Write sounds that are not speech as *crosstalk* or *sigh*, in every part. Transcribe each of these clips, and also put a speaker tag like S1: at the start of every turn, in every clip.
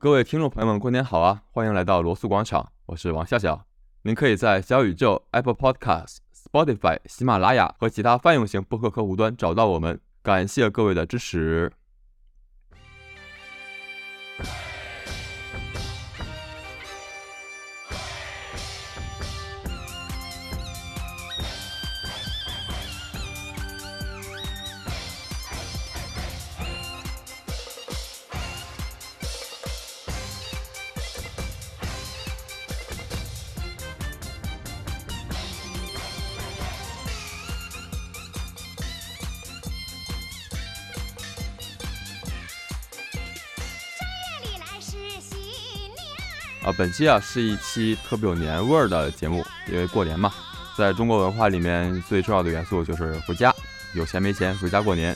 S1: 各位听众朋友们，过年好啊！欢迎来到罗素广场，我是王笑笑。您可以在小宇宙、Apple Podcasts、Spotify、喜马拉雅和其他泛用型播客客户端找到我们。感谢各位的支持。本期啊是一期特别有年味儿的节目，因为过年嘛，在中国文化里面最重要的元素就是回家，有钱没钱回家过年。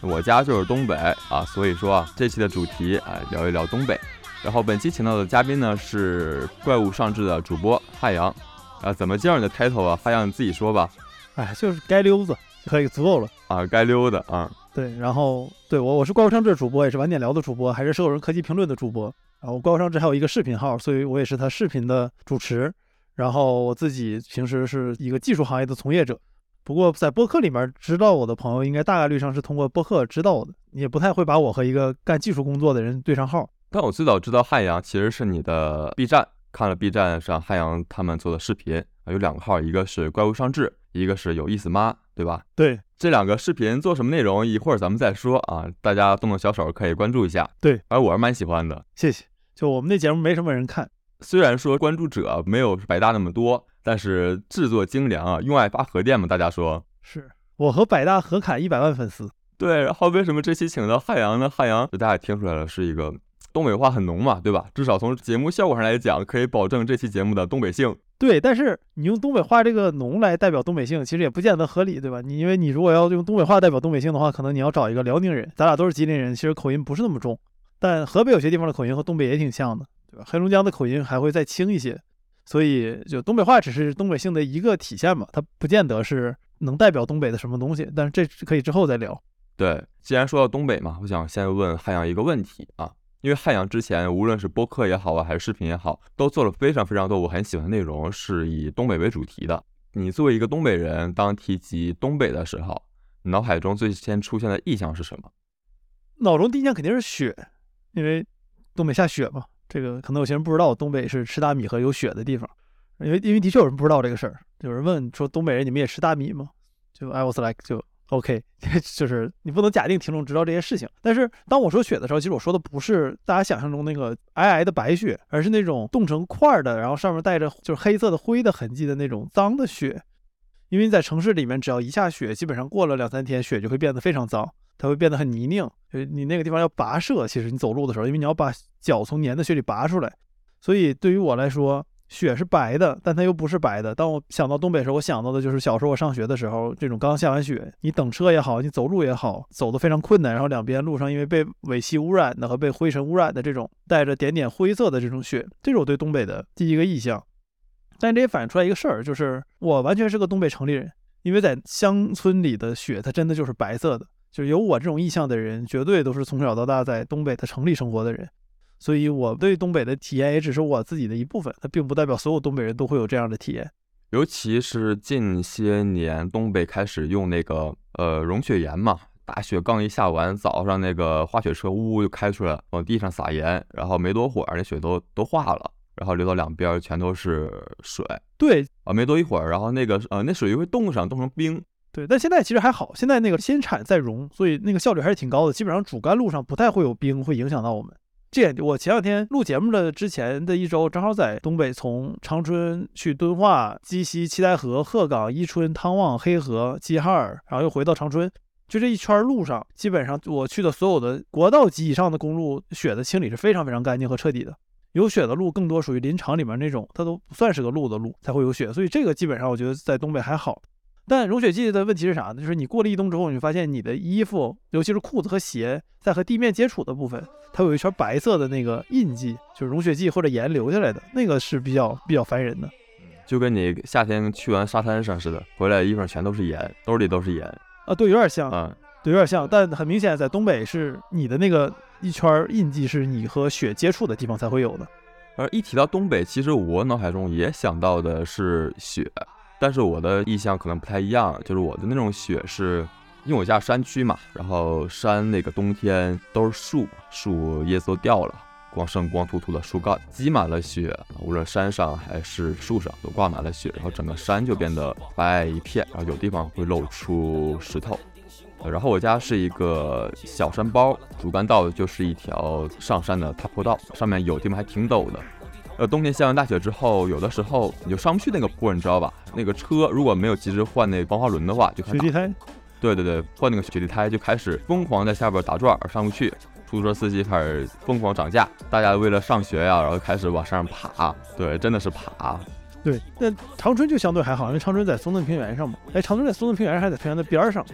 S1: 我家就是东北啊，所以说啊这期的主题啊聊一聊东北。然后本期请到的嘉宾呢是怪物上志的主播汉阳，啊怎么介绍你的 title 啊？汉阳你自己说吧。
S2: 哎，就是街溜子可以足够了
S1: 啊，街溜子啊。
S2: 对，然后对我我是怪物上志的主播，也是晚点聊的主播，还是社会人科技评论的主播。然后怪物上志还有一个视频号，所以我也是他视频的主持。然后我自己平时是一个技术行业的从业者，不过在播客里面知道我的朋友，应该大概率上是通过播客知道我的，也不太会把我和一个干技术工作的人对上号。
S1: 但我最早知道汉阳其实是你的 B 站，看了 B 站上汉阳他们做的视频，有两个号，一个是怪物上志，一个是有意思妈，对吧？
S2: 对，
S1: 这两个视频做什么内容，一会儿咱们再说啊，大家动动小手可以关注一下。
S2: 对，
S1: 而我是蛮喜欢的，
S2: 谢谢。就我们那节目没什么人看，
S1: 虽然说关注者没有百大那么多，但是制作精良啊，用爱发核电嘛，大家说
S2: 是我和百大合砍一百万粉丝。
S1: 对，然后为什么这期请到汉阳呢？汉阳大家也听出来了，是一个东北话很浓嘛，对吧？至少从节目效果上来讲，可以保证这期节目的东北性。
S2: 对，但是你用东北话这个浓来代表东北性，其实也不见得合理，对吧？你因为你如果要用东北话代表东北性的话，可能你要找一个辽宁人，咱俩都是吉林人，其实口音不是那么重。但河北有些地方的口音和东北也挺像的，对吧？黑龙江的口音还会再轻一些，所以就东北话只是东北性的一个体现嘛，它不见得是能代表东北的什么东西。但是这可以之后再聊。
S1: 对，既然说到东北嘛，我想先问汉阳一个问题啊，因为汉阳之前无论是播客也好啊，还是视频也好，都做了非常非常多我很喜欢的内容，是以东北为主题的。你作为一个东北人，当提及东北的时候，脑海中最先出现的意象是什么？
S2: 脑中第一印象肯定是雪。因为东北下雪嘛，这个可能有些人不知道，东北是吃大米和有雪的地方。因为因为的确有人不知道这个事儿，有人问说东北人你们也吃大米吗？就 I was like 就 OK，*laughs* 就是你不能假定听众知道这些事情。但是当我说雪的时候，其实我说的不是大家想象中那个皑皑的白雪，而是那种冻成块的，然后上面带着就是黑色的灰的痕迹的那种脏的雪。因为在城市里面，只要一下雪，基本上过了两三天，雪就会变得非常脏。它会变得很泥泞，就你那个地方要跋涉。其实你走路的时候，因为你要把脚从粘的雪里拔出来，所以对于我来说，雪是白的，但它又不是白的。当我想到东北的时候，我想到的就是小时候我上学的时候，这种刚下完雪，你等车也好，你走路也好，走得非常困难，然后两边路上因为被尾气污染的和被灰尘污染的这种带着点点灰色的这种雪，这是我对东北的第一个印象。但这也反映出来一个事儿，就是我完全是个东北城里人，因为在乡村里的雪，它真的就是白色的。就是有我这种意向的人，绝对都是从小到大在东北的城里生活的人，所以我对东北的体验也只是我自己的一部分，它并不代表所有东北人都会有这样的体验。
S1: 尤其是近些年，东北开始用那个呃融雪盐嘛，大雪刚一下完，早上那个滑雪车呜呜就开出来，往地上撒盐，然后没多会儿那雪都都化了，然后流到两边全都是水。
S2: 对
S1: 啊，没多一会儿，然后那个呃那水就会冻上，冻成冰。
S2: 对，但现在其实还好，现在那个先产再融，所以那个效率还是挺高的。基本上主干路上不太会有冰，会影响到我们。这点我前两天录节目的之前的一周，正好在东北，从长春去敦化、鸡西、七台河、鹤岗、伊春、汤旺、黑河、齐哈尔，然后又回到长春，就这一圈路上，基本上我去的所有的国道级以上的公路，雪的清理是非常非常干净和彻底的。有雪的路更多属于林场里面那种，它都不算是个路的路才会有雪，所以这个基本上我觉得在东北还好。但融雪剂的问题是啥呢？就是你过了一冬之后，你会发现你的衣服，尤其是裤子和鞋，在和地面接触的部分，它有一圈白色的那个印记，就是融雪剂或者盐留下来的，那个是比较比较烦人的。
S1: 就跟你夏天去完沙滩上似的，回来衣服上全都是盐，兜里都是盐
S2: 啊，对，有点像
S1: 啊。
S2: 对，有点像，但很明显，在东北是你的那个一圈印记是你和雪接触的地方才会有的。
S1: 而一提到东北，其实我脑海中也想到的是雪，但是我的印象可能不太一样，就是我的那种雪是，因为我家山区嘛，然后山那个冬天都是树，树叶子都掉了，光剩光秃秃的树干，积满了雪，无论山上还是树上都挂满了雪，然后整个山就变得白一片，然后有地方会露出石头。然后我家是一个小山包，主干道就是一条上山的踏坡道，上面有地方还挺陡的。呃，冬天下完大雪之后，有的时候你就上不去那个坡，你知道吧？那个车如果没有及时换那防滑轮的话，就
S2: 雪地胎。
S1: 对对对，换那个雪地胎就开始疯狂在下边打转，上不去。出租车司机开始疯狂涨价，大家为了上学呀，然后开始往山上爬。对，真的是爬。
S2: 对，那长春就相对还好，因为长春在松嫩平原上嘛。哎，长春在松嫩平原还在平原的边上，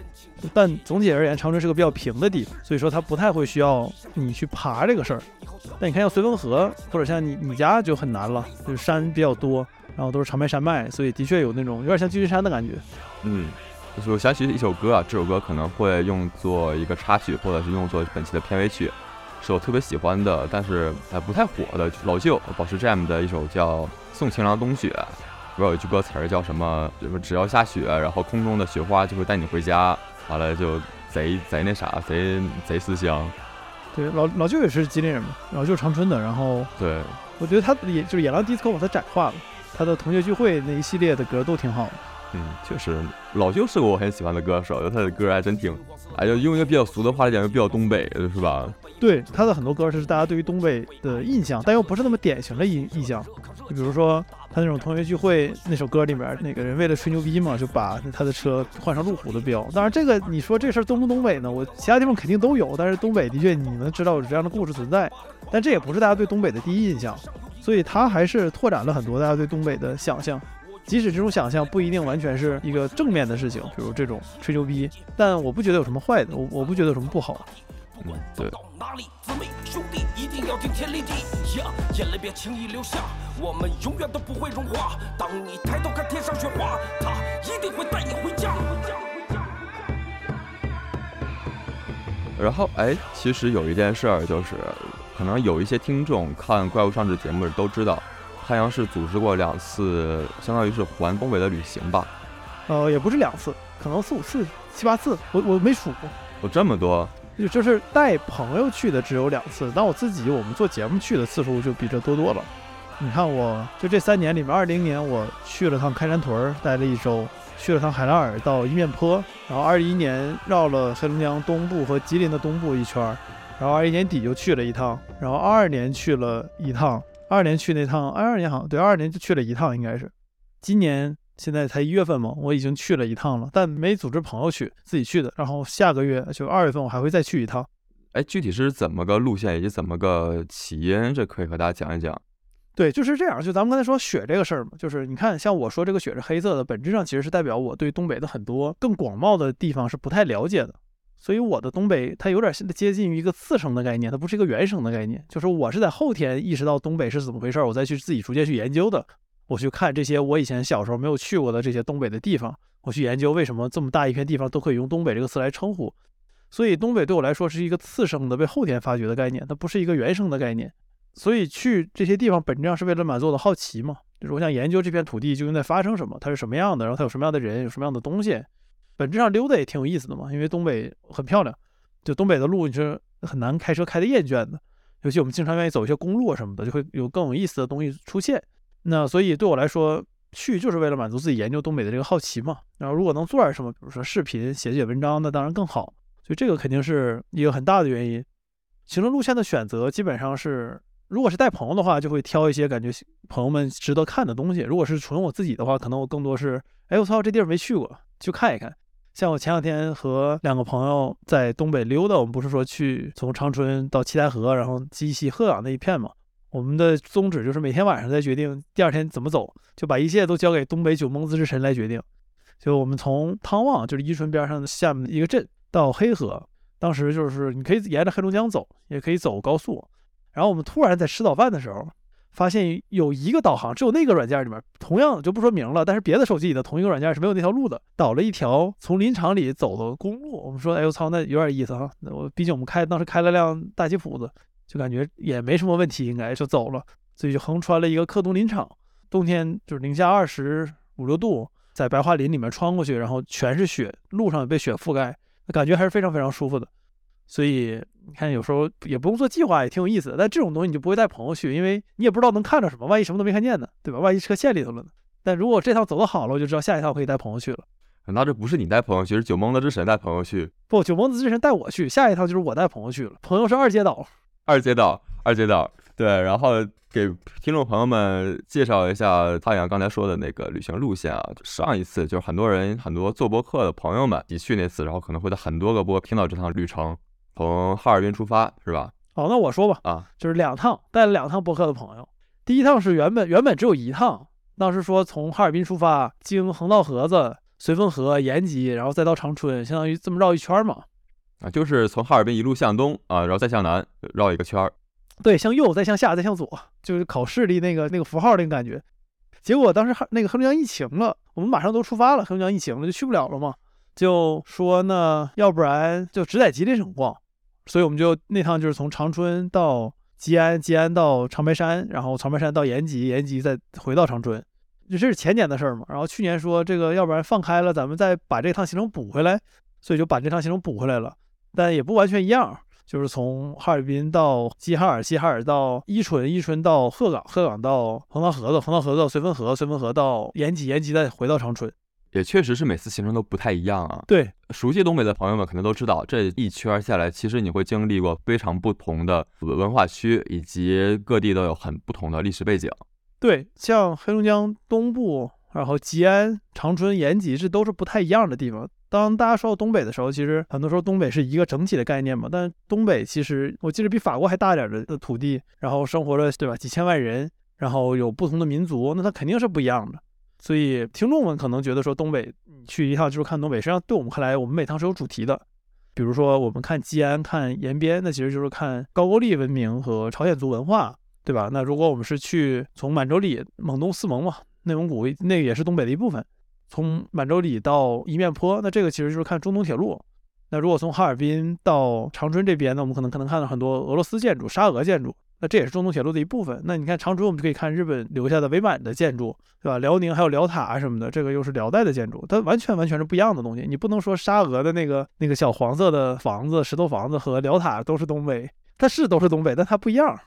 S2: 但总体而言，长春是个比较平的地方，所以说它不太会需要你去爬这个事儿。但你看像绥芬河或者像你你家就很难了，就是山比较多，然后都是长白山脉，所以的确有那种有点像旧金山的感觉。
S1: 嗯，就是我想起一首歌啊，这首歌可能会用作一个插曲，或者是用作本期的片尾曲，是我特别喜欢的，但是还不太火的老旧保持 Jam 的一首叫。送情郎冬雪，不知道有句歌词儿叫什么？什么只要下雪，然后空中的雪花就会带你回家。完了就贼贼那啥，贼贼思乡。
S2: 对，老老舅也是吉林人嘛，老舅长春的。然后
S1: 对，
S2: 我觉得他也就是野狼 disco 把他窄化了，他的同学聚会那一系列的歌都挺好的。
S1: 嗯，确实，老舅是个我很喜欢的歌手，他的歌还真挺，哎，就用一个比较俗的话来讲，就比较东北，是吧？
S2: 对，他的很多歌是大家对于东北的印象，但又不是那么典型的印印象。就比如说他那种同学聚会那首歌里面，那个人为了吹牛逼嘛，就把他的车换上路虎的标。当然，这个你说这事儿东不东北呢？我其他地方肯定都有，但是东北的确你能知道有这样的故事存在，但这也不是大家对东北的第一印象，所以他还是拓展了很多大家对东北的想象。即使这种想象不一定完全是一个正面的事情，比如这种吹牛逼，但我不觉得有什么坏的，我我不觉得有什么不好。
S1: 嗯，对。然后，哎，其实有一件事儿，就是可能有一些听众看《怪物上志》节目都知道，太阳市组织过两次，相当于是环东北的旅行吧？
S2: 呃，也不是两次，可能四五次、七八次，我我没数过。
S1: 有这么多？
S2: 就就是带朋友去的只有两次，但我自己我们做节目去的次数就比这多多了。你看，我就这三年里面，二零年我去了趟开山屯待了一周，去了趟海拉尔到一面坡，然后二一年绕了黑龙江东部和吉林的东部一圈，然后二一年底就去了一趟，然后二二年去了一趟，二二年去那趟，二二年好像对，二二年就去了一趟，应该是今年。现在才一月份嘛，我已经去了一趟了，但没组织朋友去，自己去的。然后下个月就二月份，我还会再去一趟。
S1: 哎，具体是怎么个路线，以及怎么个起因，这可以和大家讲一讲。
S2: 对，就是这样。就咱们刚才说雪这个事儿嘛，就是你看，像我说这个雪是黑色的，本质上其实是代表我对东北的很多更广袤的地方是不太了解的。所以我的东北它有点接近于一个次生的概念，它不是一个原生的概念。就是我是在后天意识到东北是怎么回事，我再去自己逐渐去研究的。我去看这些我以前小时候没有去过的这些东北的地方，我去研究为什么这么大一片地方都可以用东北这个词来称呼。所以东北对我来说是一个次生的、被后天发掘的概念，它不是一个原生的概念。所以去这些地方本质上是为了满足我的好奇嘛，就是我想研究这片土地究竟在发生什么，它是什么样的，然后它有什么样的人，有什么样的东西。本质上溜达也挺有意思的嘛，因为东北很漂亮，就东北的路你是很难开车开的厌倦的，尤其我们经常愿意走一些公路啊什么的，就会有更有意思的东西出现。那所以对我来说，去就是为了满足自己研究东北的这个好奇嘛。然后如果能做点什么，比如说视频、写写文章，那当然更好。所以这个肯定是一个很大的原因。行程路线的选择基本上是，如果是带朋友的话，就会挑一些感觉朋友们值得看的东西；如果是纯我自己的话，可能我更多是，哎，我操，这地儿没去过，去看一看。像我前两天和两个朋友在东北溜达，我们不是说去从长春到七台河，然后鸡西鹤岗那一片嘛。我们的宗旨就是每天晚上再决定第二天怎么走，就把一切都交给东北九蒙子之神来决定。就我们从汤旺，就是伊春边上的下面一个镇，到黑河，当时就是你可以沿着黑龙江走，也可以走高速。然后我们突然在吃早饭的时候，发现有一个导航，只有那个软件里面，同样就不说明了，但是别的手机里的同一个软件是没有那条路的，导了一条从林场里走的公路。我们说，哎呦操，那有点意思哈。那我毕竟我们开当时开了辆大吉普子，就感觉也没什么问题，应该就走了。所以就横穿了一个克东林场，冬天就是零下二十五六度，在白桦林里面穿过去，然后全是雪，路上也被雪覆盖，那感觉还是非常非常舒服的。所以你看，有时候也不用做计划，也挺有意思的。但这种东西你就不会带朋友去，因为你也不知道能看着什么，万一什么都没看见呢，对吧？万一车陷里头了呢？但如果这趟走的好了，我就知道下一趟可以带朋友去了。
S1: 那这不是你带朋友去，是九蒙子之神带朋友去。
S2: 不，九蒙子之神带我去，下一趟就是我带朋友去了。朋友是二阶岛，
S1: 二阶岛，二阶岛。对，然后给听众朋友们介绍一下太阳刚才说的那个旅行路线啊。上一次就是很多人很多做播客的朋友们你去那次，然后可能会在很多个播听到这趟旅程。从哈尔滨出发是吧？
S2: 好，那我说吧，
S1: 啊，
S2: 就是两趟，带了两趟播客的朋友。第一趟是原本原本只有一趟，当时说从哈尔滨出发，经横道河子、绥芬河、延吉，然后再到长春，相当于这么绕一圈嘛。
S1: 啊，就是从哈尔滨一路向东啊，然后再向南绕一个圈儿。
S2: 对，向右，再向下，再向左，就是考视力那个那个符号那个感觉。结果当时那个黑龙江疫情了，我们马上都出发了，黑龙江疫情了就去不了了嘛。就说呢，要不然就只在吉林省逛，所以我们就那趟就是从长春到吉安，吉安到长白山，然后长白山到延吉，延吉再回到长春，就这是前年的事儿嘛。然后去年说这个，要不然放开了，咱们再把这趟行程补回来，所以就把这趟行程补回来了，但也不完全一样，就是从哈尔滨到齐齐哈尔，齐齐哈尔到伊春，伊春到鹤岗，鹤岗到横道河子，横道河子到绥芬河，绥芬河到延吉，延吉再回到长春。
S1: 也确实是每次行程都不太一样啊。
S2: 对，
S1: 熟悉东北的朋友们可能都知道，这一圈下来，其实你会经历过非常不同的文化区，以及各地都有很不同的历史背景。
S2: 对，像黑龙江东部，然后吉安、长春、延吉，这都是不太一样的地方。当大家说到东北的时候，其实很多时候东北是一个整体的概念嘛。但东北其实我记得比法国还大点的的土地，然后生活着对吧几千万人，然后有不同的民族，那它肯定是不一样的。所以听众们可能觉得说东北去一趟就是看东北，实际上对我们看来，我们每趟是有主题的。比如说我们看吉安、看延边，那其实就是看高句丽文明和朝鲜族文化，对吧？那如果我们是去从满洲里、蒙东四盟嘛，内蒙古那个也是东北的一部分，从满洲里到一面坡，那这个其实就是看中东铁路。那如果从哈尔滨到长春这边那，我们可能可能看到很多俄罗斯建筑、沙俄建筑。那这也是中东铁路的一部分。那你看长春，我们就可以看日本留下的伪满的建筑，对吧？辽宁还有辽塔什么的，这个又是辽代的建筑，它完全完全是不一样的东西。你不能说沙俄的那个那个小黄色的房子、石头房子和辽塔都是东北，它是都是东北，但它不一样。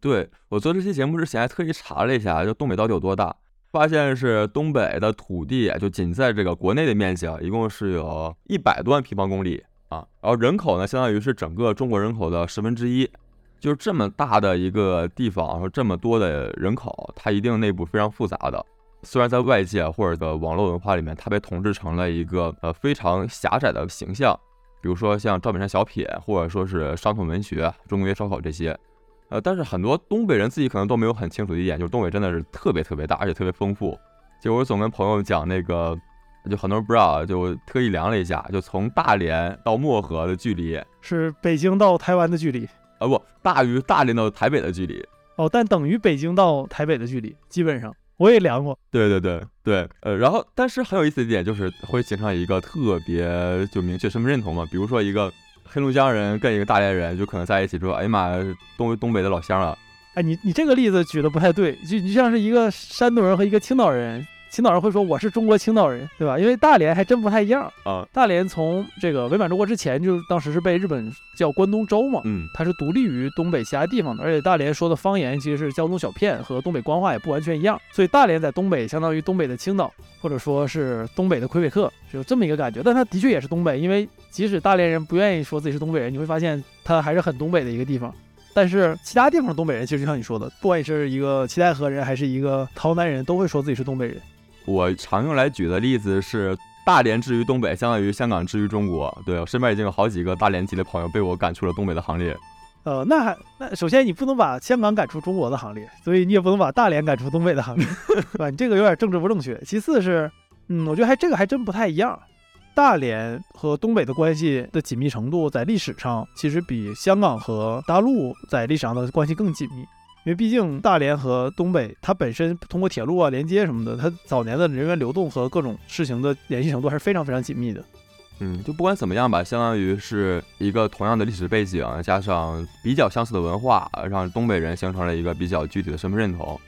S1: 对我做这期节目之前还特意查了一下，就东北到底有多大，发现是东北的土地就仅在这个国内的面积啊，一共是有一百多万平方公里啊，然后人口呢，相当于是整个中国人口的十分之一。就是这么大的一个地方，和这么多的人口，它一定内部非常复杂的。虽然在外界或者的网络文化里面，它被统治成了一个呃非常狭窄的形象，比如说像赵本山小品，或者说是伤痛文学、中国烧烤这些。呃，但是很多东北人自己可能都没有很清楚的一点，就是东北真的是特别特别大，而且特别丰富。就我总跟朋友讲那个，就很多人不知道，就特意量了一下，就从大连到漠河的距离
S2: 是北京到台湾的距离。
S1: 啊不，大于大连到台北的距离
S2: 哦，但等于北京到台北的距离，基本上我也量过。
S1: 对对对对，呃，然后但是很有意思的一点就是会形成一个特别就明确身份认同嘛，比如说一个黑龙江人跟一个大连人就可能在一起说，哎呀妈，东东北的老乡了。
S2: 哎，你你这个例子举的不太对，就你像是一个山东人和一个青岛人。青岛人会说我是中国青岛人，对吧？因为大连还真不太一样
S1: 啊。
S2: 大连从这个伪满洲国之前，就当时是被日本叫关东州嘛，
S1: 嗯，
S2: 它是独立于东北其他地方的。而且大连说的方言其实是胶东小片，和东北官话也不完全一样。所以大连在东北相当于东北的青岛，或者说是东北的魁北克，有这么一个感觉。但它的确也是东北，因为即使大连人不愿意说自己是东北人，你会发现它还是很东北的一个地方。但是其他地方的东北人，其实就像你说的，不管你是一个七台河人还是一个洮南人，都会说自己是东北人。
S1: 我常用来举的例子是大连至于东北，相当于香港至于中国。对我身边已经有好几个大连籍的朋友被我赶出了东北的行列。
S2: 呃，那还那首先你不能把香港赶出中国的行列，所以你也不能把大连赶出东北的行列，*laughs* 对吧？你这个有点政治不正确。其次是，嗯，我觉得还这个还真不太一样。大连和东北的关系的紧密程度，在历史上其实比香港和大陆在历史上的关系更紧密。因为毕竟大连和东北，它本身通过铁路啊连接什么的，它早年的人员流动和各种事情的联系程度还是非常非常紧密的。
S1: 嗯，就不管怎么样吧，相当于是一个同样的历史背景，加上比较相似的文化，让东北人形成了一个比较具体的身份认同。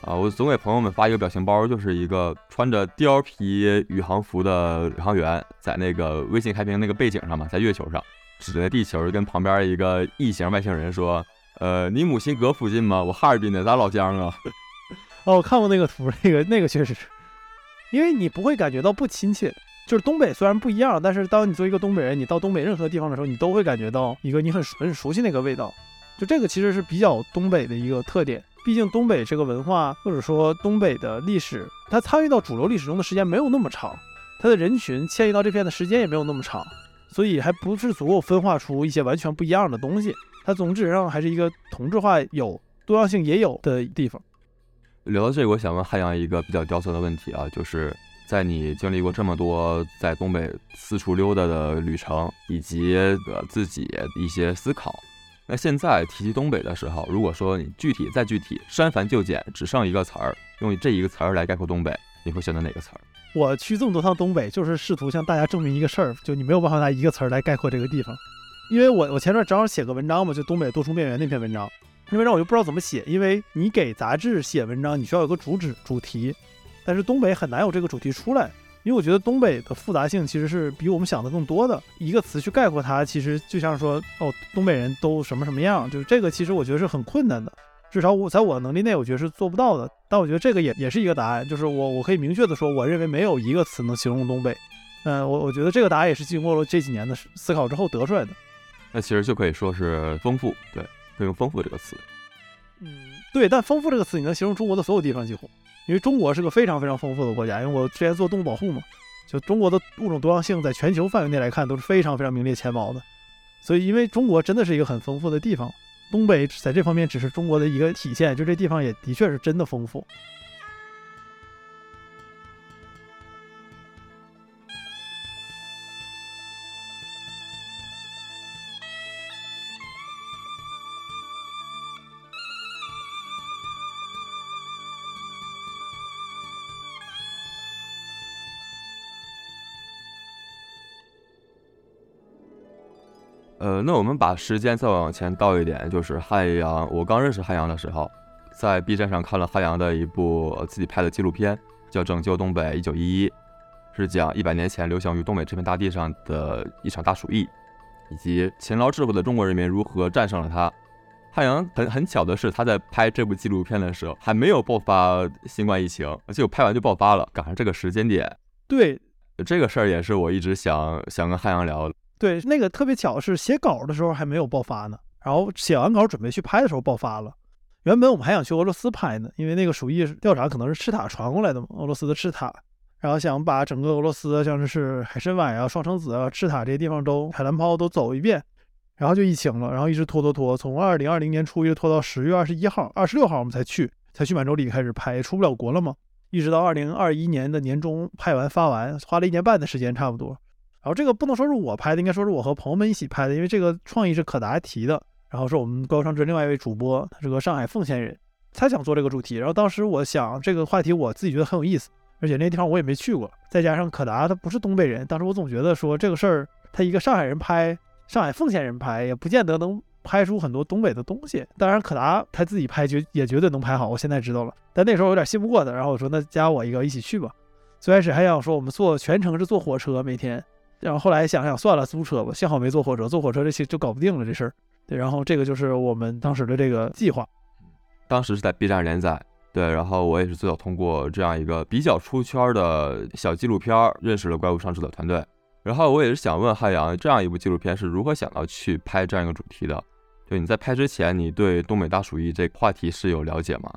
S1: 啊，我总给朋友们发一个表情包，就是一个穿着貂皮宇航服的宇航员，在那个微信开屏那个背景上嘛，在月球上指着地球，跟旁边一个异形外星人说。呃，你母亲搁附近吗？我哈尔滨的，咱老乡啊。*laughs*
S2: 哦，我看过那个图，那个那个确实是，因为你不会感觉到不亲切。就是东北虽然不一样，但是当你作为一个东北人，你到东北任何地方的时候，你都会感觉到一个你很很熟悉那个味道。就这个其实是比较东北的一个特点。毕竟东北这个文化或者说东北的历史，它参与到主流历史中的时间没有那么长，它的人群迁移到这片的时间也没有那么长，所以还不是足够分化出一些完全不一样的东西。它总质上还是一个同质化有多样性也有的地方。
S1: 聊到这个，我想问汉阳一个比较刁钻的问题啊，就是在你经历过这么多在东北四处溜达的旅程，以及呃自己一些思考，那现在提及东北的时候，如果说你具体再具体，删繁就简，只剩一个词儿，用这一个词儿来概括东北，你会选择哪个词儿？
S2: 我去这么多趟东北，就是试图向大家证明一个事儿，就你没有办法拿一个词儿来概括这个地方。因为我我前段正好写个文章嘛，就东北多重边缘那篇文章，那文章我就不知道怎么写，因为你给杂志写文章，你需要有个主旨主题，但是东北很难有这个主题出来，因为我觉得东北的复杂性其实是比我们想的更多的，一个词去概括它，其实就像说哦，东北人都什么什么样，就是这个其实我觉得是很困难的，至少我在我能力内，我觉得是做不到的。但我觉得这个也也是一个答案，就是我我可以明确的说，我认为没有一个词能形容东北。嗯，我我觉得这个答案也是经过了这几年的思考之后得出来的。
S1: 那其实就可以说是丰富，对，可以用丰富这个词。
S2: 嗯，对，但丰富这个词你能形容中国的所有地方几乎，因为中国是个非常非常丰富的国家。因为我之前做动物保护嘛，就中国的物种多样性在全球范围内来看都是非常非常名列前茅的。所以，因为中国真的是一个很丰富的地方，东北在这方面只是中国的一个体现，就这地方也的确是真的丰富。
S1: 呃，那我们把时间再往前倒一点，就是汉阳。我刚认识汉阳的时候，在 B 站上看了汉阳的一部自己拍的纪录片，叫《拯救东北一九一一》，是讲一百年前流行于东北这片大地上的一场大鼠疫，以及勤劳智慧的中国人民如何战胜了它。汉阳很很巧的是，他在拍这部纪录片的时候还没有爆发新冠疫情，而且拍完就爆发了，赶上这个时间点。
S2: 对，
S1: 这个事儿也是我一直想想跟汉阳聊。
S2: 对，那个特别巧是写稿的时候还没有爆发呢，然后写完稿准备去拍的时候爆发了。原本我们还想去俄罗斯拍呢，因为那个鼠疫调查可能是赤塔传过来的嘛，俄罗斯的赤塔，然后想把整个俄罗斯，像是海参崴啊、双城子啊、赤塔这些地方都海蓝泡都走一遍，然后就疫情了，然后一直拖拖拖，从二零二零年初一直拖到十月二十一号、二十六号我们才去，才去满洲里开始拍，出不了国了嘛，一直到二零二一年的年中拍完发完，花了一年半的时间差不多。然后这个不能说是我拍的，应该说是我和朋友们一起拍的，因为这个创意是可达提的。然后是我们高商之另外一位主播，他是个上海奉贤人，他想做这个主题。然后当时我想这个话题我自己觉得很有意思，而且那地方我也没去过，再加上可达他不是东北人，当时我总觉得说这个事儿他一个上海人拍，上海奉贤人拍也不见得能拍出很多东北的东西。当然可达他自己拍绝也绝对能拍好，我现在知道了。但那时候有点信不过他，然后我说那加我一个一起去吧。最开始还想说我们坐全程是坐火车每天。然后后来想想算了，租车吧。幸好没坐火车，坐火车这些就搞不定了这事儿。对，然后这个就是我们当时的这个计划。
S1: 当时是在 B 站连载，对，然后我也是最早通过这样一个比较出圈的小纪录片认识了怪物上志的团队。然后我也是想问汉阳，这样一部纪录片是如何想到去拍这样一个主题的？就你在拍之前，你对东北大鼠疫这个话题是有了解吗？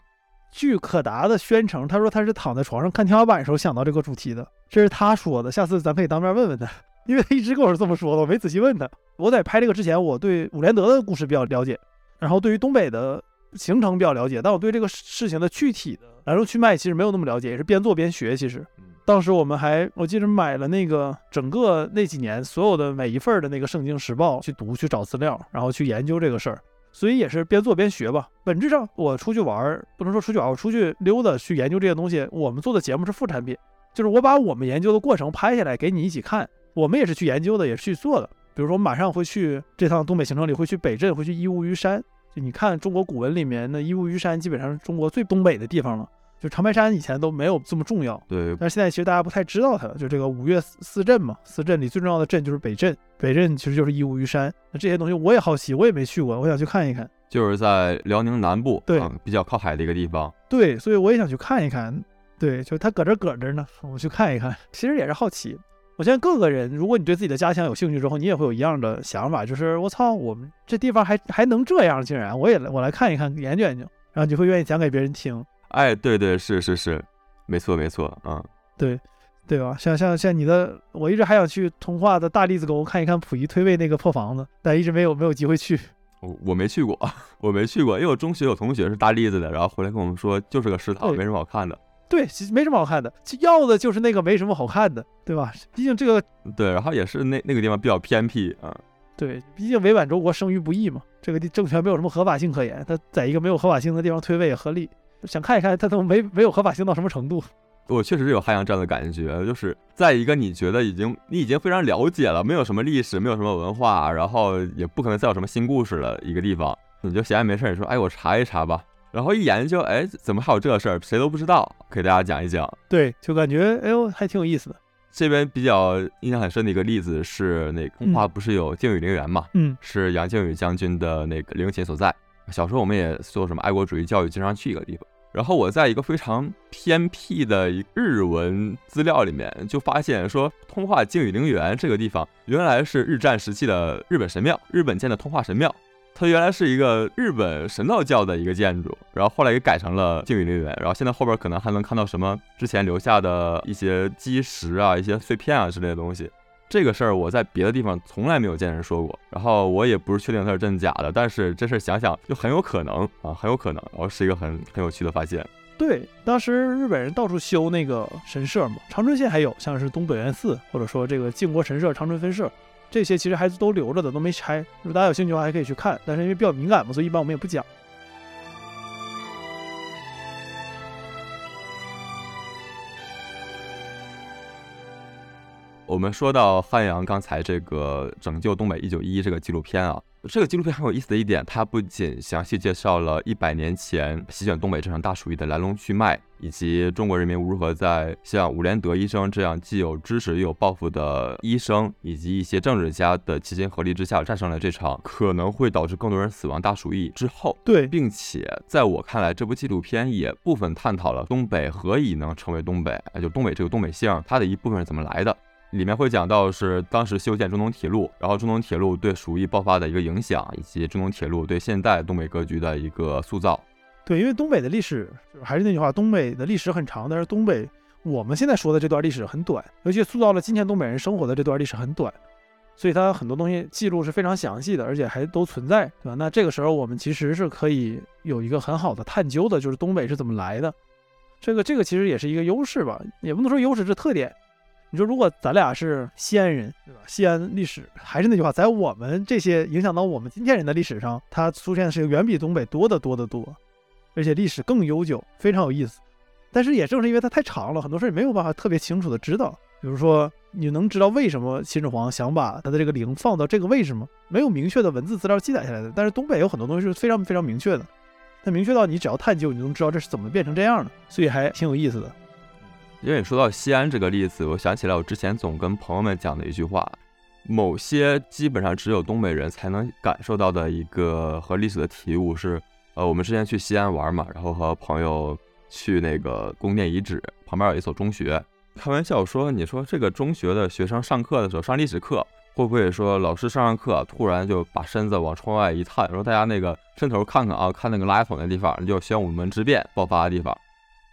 S2: 据可达的宣称，他说他是躺在床上看天花板时候想到这个主题的，这是他说的。下次咱可以当面问问他。因为他一直跟我是这么说的，我没仔细问他。我在拍这个之前，我对伍连德的故事比较了解，然后对于东北的行程比较了解，但我对这个事情的具体的来龙去脉其实没有那么了解，也是边做边学。其实，当时我们还我记得买了那个整个那几年所有的每一份的那个《圣经时报》去读去找资料，然后去研究这个事儿。所以也是边做边学吧。本质上，我出去玩儿不能说出去玩儿，我出去溜达去研究这些东西。我们做的节目是副产品，就是我把我们研究的过程拍下来给你一起看。我们也是去研究的，也是去做的。比如说，马上会去这趟东北行程里，会去北镇，会去义乌于山。就你看中国古文里面的义乌于山，基本上是中国最东北的地方了。就长白山以前都没有这么重要，
S1: 对，
S2: 但是现在其实大家不太知道它。就这个五岳四镇嘛，四镇里最重要的镇就是北镇，北镇其实就是义乌于山。那这些东西我也好奇，我也没去过，我想去看一看。
S1: 就是在辽宁南部，
S2: 对，
S1: 比较靠海的一个地方。
S2: 对，所以我也想去看一看。对，就它搁这搁着呢，我去看一看。其实也是好奇。我相信各个人，如果你对自己的家乡有兴趣之后，你也会有一样的想法，就是我操，我们这地方还还能这样，竟然我也来我来看一看，研究研究，然后你会愿意讲给别人听。
S1: 哎，对对是是是，没错没错，嗯，
S2: 对，对吧？像像像你的，我一直还想去通化的大栗子沟看一看溥仪推位那个破房子，但一直没有没有机会去。
S1: 我我没去过，*laughs* 我没去过，因为我中学有同学是大栗子的，然后回来跟我们说，就是个食堂，没什么好看的。
S2: 对，其实没什么好看的，要的就是那个没什么好看的，对吧？*laughs* 毕竟这个
S1: 对，然后也是那那个地方比较偏僻啊。
S2: 对，毕竟委婉周国生于不易嘛，这个地政权没有什么合法性可言，他在一个没有合法性的地方退位也合理。想看一看他都没没有合法性到什么程度。*laughs*
S1: 我确实有汉阳这样的感觉，就是在一个你觉得已经你已经非常了解了，没有什么历史，没有什么文化，然后也不可能再有什么新故事了一个地方，你就闲着没事你说，哎，我查一查吧，然后一研究，哎，怎么还有这事儿？谁都不知道，给大家讲一讲。
S2: 对，就感觉哎呦，还挺有意思的。
S1: 这边比较印象很深的一个例子是，那通化不是有靖宇陵园嘛？
S2: 嗯，
S1: 是杨靖宇将军的那个陵寝所在。小时候我们也做什么爱国主义教育，经常去一个地方。然后我在一个非常偏僻的一日文资料里面，就发现说通化靖宇陵园这个地方原来是日战时期的日本神庙，日本建的通化神庙。它原来是一个日本神道教的一个建筑，然后后来给改成了靖宇陵园。然后现在后边可能还能看到什么之前留下的一些基石啊、一些碎片啊之类的东西。这个事儿我在别的地方从来没有见人说过，然后我也不是确定它是真的假的，但是这事儿想想就很有可能啊，很有可能，然后是一个很很有趣的发现。
S2: 对，当时日本人到处修那个神社嘛，长春县还有，像是东北元寺，或者说这个靖国神社、长春分社，这些其实还是都留着的，都没拆。如果大家有兴趣的话，还可以去看，但是因为比较敏感嘛，所以一般我们也不讲。
S1: 我们说到汉阳刚才这个《拯救东北一九一》这个纪录片啊，这个纪录片很有意思的一点，它不仅详细介绍了一百年前席卷东北这场大鼠疫的来龙去脉，以及中国人民如何在像伍连德医生这样既有知识又有抱负的医生，以及一些政治家的齐心合力之下战胜了这场可能会导致更多人死亡大鼠疫之后，
S2: 对，
S1: 并且在我看来，这部纪录片也部分探讨了东北何以能成为东北，就东北这个东北姓它的一部分是怎么来的。里面会讲到是当时修建中东铁路，然后中东铁路对鼠疫爆发的一个影响，以及中东铁路对现代东北格局的一个塑造。
S2: 对，因为东北的历史还是那句话，东北的历史很长，但是东北我们现在说的这段历史很短，尤其塑造了今天东北人生活的这段历史很短，所以它很多东西记录是非常详细的，而且还都存在，对吧？那这个时候我们其实是可以有一个很好的探究的，就是东北是怎么来的。这个这个其实也是一个优势吧，也不能说优势，是特点。你说，如果咱俩是西安人，对吧？西安历史还是那句话，在我们这些影响到我们今天人的历史上，它出现的事情远比东北多得多得多，而且历史更悠久，非常有意思。但是也正是因为它太长了，很多事儿没有办法特别清楚的知道。比如说，你能知道为什么秦始皇想把他的这个陵放到这个位置吗？没有明确的文字资料记载下来的。但是东北有很多东西是非常非常明确的，它明确到你只要探究，你就能知道这是怎么变成这样的，所以还挺有意思的。
S1: 因为你说到西安这个例子，我想起来我之前总跟朋友们讲的一句话：某些基本上只有东北人才能感受到的一个和历史的体悟是，呃，我们之前去西安玩嘛，然后和朋友去那个宫殿遗址旁边有一所中学，开玩笑说，你说这个中学的学生上课的时候上历史课，会不会说老师上上课突然就把身子往窗外一探，说大家那个伸头看看啊，看那个垃圾桶那地方，就玄武门之变爆发的地方。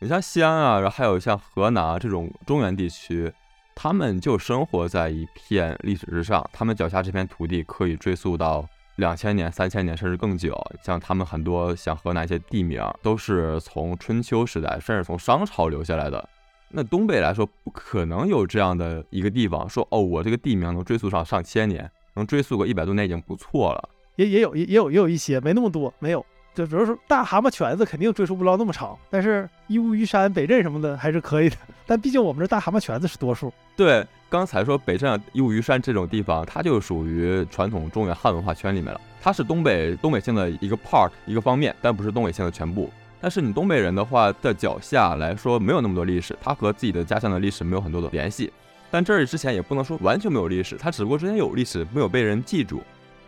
S1: 你像西安啊，然后还有像河南这种中原地区，他们就生活在一片历史之上，他们脚下这片土地可以追溯到两千年、三千年，甚至更久。像他们很多像河南一些地名，都是从春秋时代，甚至从商朝留下来的。那东北来说，不可能有这样的一个地方，说哦，我这个地名能追溯上上千年，能追溯个一百多年已经不错了。
S2: 也也有也也有也有一些，没那么多，没有。就比如说大蛤蟆犬子肯定追溯不了那么长，但是义乌虞山北镇什么的还是可以的。但毕竟我们这大蛤蟆犬子是多数。
S1: 对，刚才说北镇义乌虞山这种地方，它就属于传统中原汉文化圈里面了。它是东北东北性的一个 part 一个方面，但不是东北性的全部。但是你东北人的话的脚下来说，没有那么多历史，它和自己的家乡的历史没有很多的联系。但这儿之前也不能说完全没有历史，它只不过之前有历史，没有被人记住。